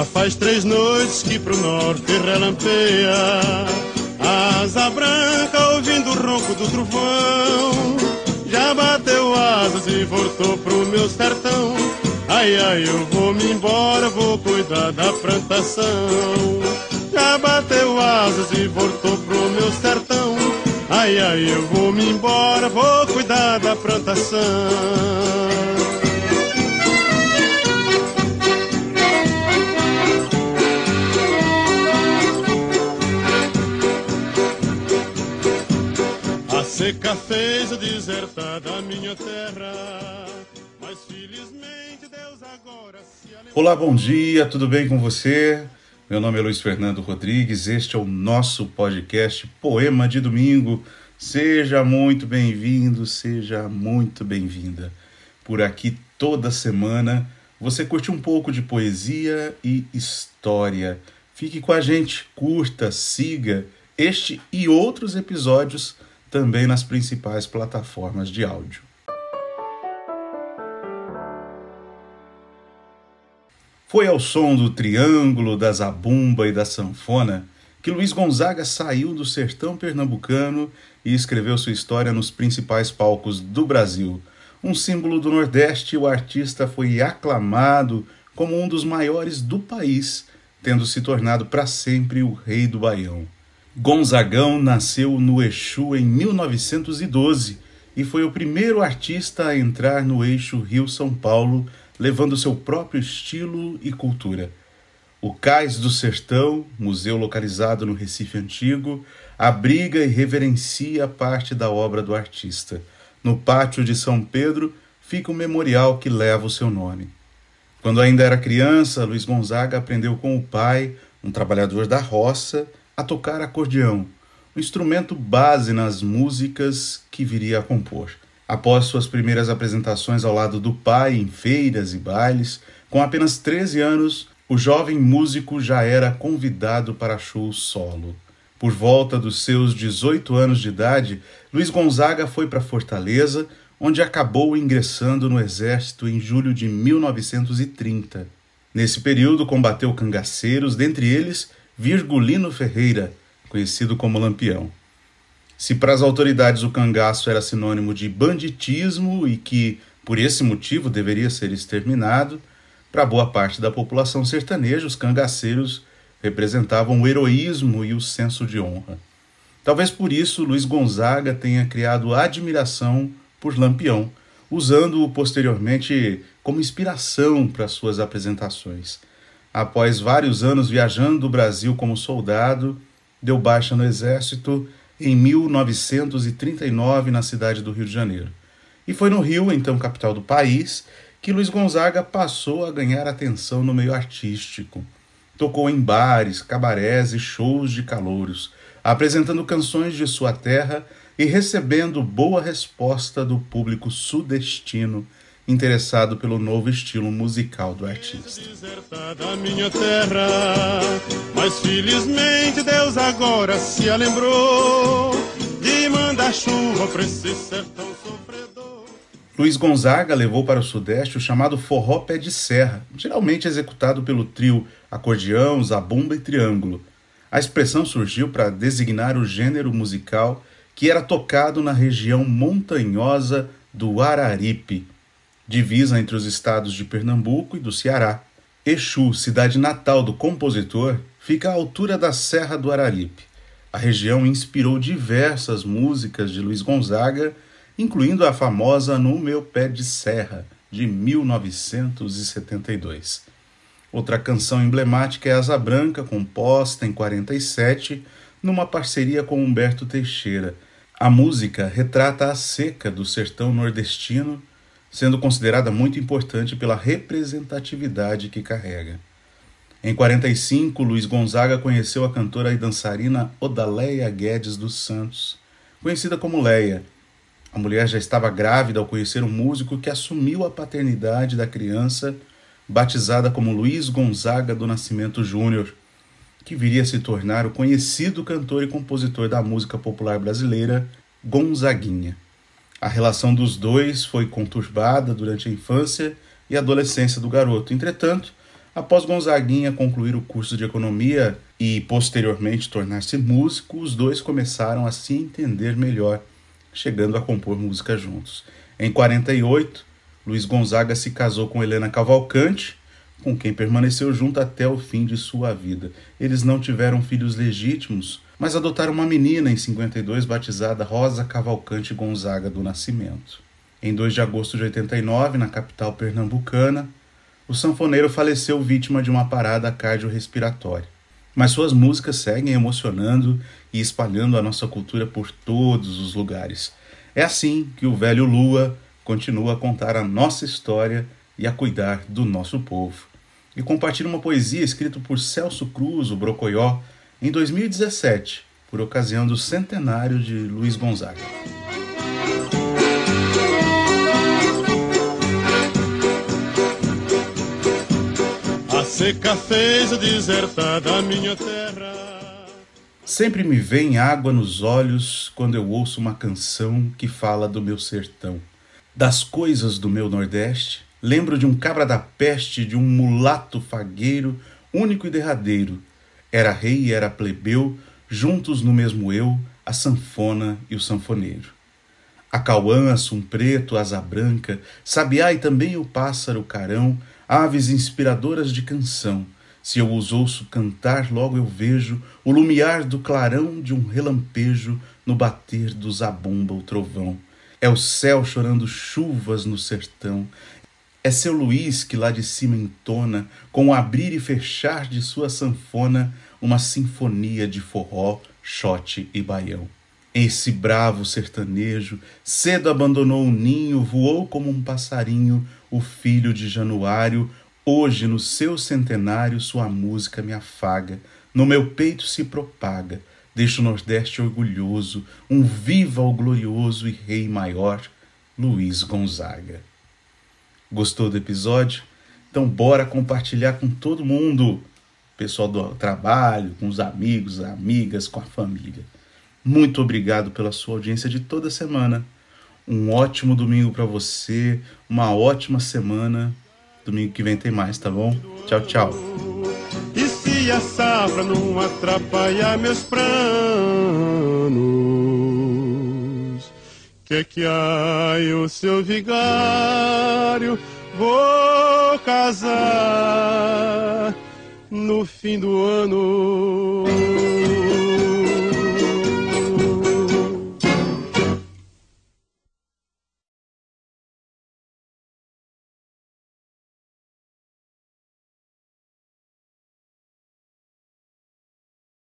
Já faz três noites que pro norte relampeia. Asa branca ouvindo o ronco do trovão. Já bateu asas e voltou pro meu sertão. Ai, ai, eu vou me embora, vou cuidar da plantação. Já bateu asas e voltou pro meu sertão. Ai, ai, eu vou me embora, vou cuidar da plantação seca fez desertar da minha terra. Mas felizmente Deus agora se Olá, bom dia, tudo bem com você? Meu nome é Luiz Fernando Rodrigues, este é o nosso podcast Poema de Domingo. Seja muito bem-vindo, seja muito bem-vinda. Por aqui toda semana você curte um pouco de poesia e história. Fique com a gente, curta, siga este e outros episódios também nas principais plataformas de áudio. Foi ao som do triângulo, da zabumba e da sanfona que Luiz Gonzaga saiu do sertão pernambucano e escreveu sua história nos principais palcos do Brasil. Um símbolo do Nordeste, o artista foi aclamado como um dos maiores do país, tendo se tornado para sempre o rei do Baião. Gonzagão nasceu no Exu em 1912 e foi o primeiro artista a entrar no eixo Rio-São Paulo, levando seu próprio estilo e cultura. O Cais do Sertão, museu localizado no Recife Antigo, abriga e reverencia parte da obra do artista. No pátio de São Pedro fica o memorial que leva o seu nome. Quando ainda era criança, Luiz Gonzaga aprendeu com o pai, um trabalhador da roça, a tocar acordeão, o instrumento base nas músicas que viria a compor. Após suas primeiras apresentações ao lado do pai em feiras e bailes, com apenas 13 anos, o jovem músico já era convidado para shows solo. Por volta dos seus 18 anos de idade, Luiz Gonzaga foi para Fortaleza, onde acabou ingressando no exército em julho de 1930. Nesse período, combateu cangaceiros, dentre eles Virgulino Ferreira, conhecido como Lampião. Se para as autoridades o cangaço era sinônimo de banditismo e que, por esse motivo, deveria ser exterminado, para boa parte da população sertaneja, os cangaceiros representavam o heroísmo e o senso de honra. Talvez por isso Luiz Gonzaga tenha criado admiração por Lampião, usando-o posteriormente como inspiração para suas apresentações após vários anos viajando o Brasil como soldado, deu baixa no exército em 1939 na cidade do Rio de Janeiro. E foi no Rio, então capital do país, que Luiz Gonzaga passou a ganhar atenção no meio artístico. Tocou em bares, cabarés e shows de calouros, apresentando canções de sua terra e recebendo boa resposta do público sudestino interessado pelo novo estilo musical do artista. Terra, mas felizmente Deus agora se lembrou de mandar chuva para esse sertão sofredor. Luiz Gonzaga levou para o Sudeste o chamado forró pé de serra, geralmente executado pelo trio acordeão, zabumba e triângulo. A expressão surgiu para designar o gênero musical que era tocado na região montanhosa do Araripe, divisa entre os estados de Pernambuco e do Ceará. Exu, cidade natal do compositor, fica à altura da Serra do Araripe. A região inspirou diversas músicas de Luiz Gonzaga, incluindo a famosa No Meu Pé de Serra, de 1972. Outra canção emblemática é Asa Branca, composta em 47, numa parceria com Humberto Teixeira. A música retrata a seca do sertão nordestino sendo considerada muito importante pela representatividade que carrega. Em 45, Luiz Gonzaga conheceu a cantora e dançarina Odaleia Guedes dos Santos, conhecida como Leia. A mulher já estava grávida ao conhecer um músico que assumiu a paternidade da criança, batizada como Luiz Gonzaga do Nascimento Júnior, que viria a se tornar o conhecido cantor e compositor da música popular brasileira, Gonzaguinha. A relação dos dois foi conturbada durante a infância e adolescência do garoto. Entretanto, Após Gonzaguinha concluir o curso de economia e posteriormente tornar-se músico, os dois começaram a se entender melhor, chegando a compor música juntos. Em 48, Luiz Gonzaga se casou com Helena Cavalcante, com quem permaneceu junto até o fim de sua vida. Eles não tiveram filhos legítimos, mas adotaram uma menina em 52 batizada Rosa Cavalcante Gonzaga do Nascimento. Em 2 de agosto de 89, na capital pernambucana, o sanfoneiro faleceu vítima de uma parada cardiorrespiratória. Mas suas músicas seguem emocionando e espalhando a nossa cultura por todos os lugares. É assim que o velho Lua continua a contar a nossa história e a cuidar do nosso povo. E compartilha uma poesia escrita por Celso Cruz, o Brocoió, em 2017, por ocasião do centenário de Luiz Gonzaga. A seca fez desertar da minha terra. Sempre me vem água nos olhos quando eu ouço uma canção que fala do meu sertão. Das coisas do meu Nordeste, lembro de um cabra da peste, de um mulato fagueiro, único e derradeiro. Era rei e era plebeu, juntos no mesmo eu, a sanfona e o sanfoneiro. A cauã, assum preto, asa branca, sabiá e também o pássaro carão, aves inspiradoras de canção. Se eu os ouço cantar, logo eu vejo o lumiar do clarão de um relampejo no bater do zabumba o trovão. É o céu chorando chuvas no sertão. É seu Luiz que lá de cima entona, com o abrir e fechar de sua sanfona, uma sinfonia de forró, xote e baião. Esse bravo sertanejo cedo abandonou o ninho, voou como um passarinho, o filho de Januário. Hoje, no seu centenário, sua música me afaga, no meu peito se propaga. Deixa o Nordeste orgulhoso, um viva o glorioso e rei maior, Luiz Gonzaga. Gostou do episódio? Então bora compartilhar com todo mundo, pessoal do trabalho, com os amigos, amigas, com a família. Muito obrigado pela sua audiência de toda semana. Um ótimo domingo para você, uma ótima semana. Domingo que vem tem mais, tá bom? Tchau, tchau. E se a safra não atrapalhar meus planos, que que há, o seu vigário? Vou casar no fim do ano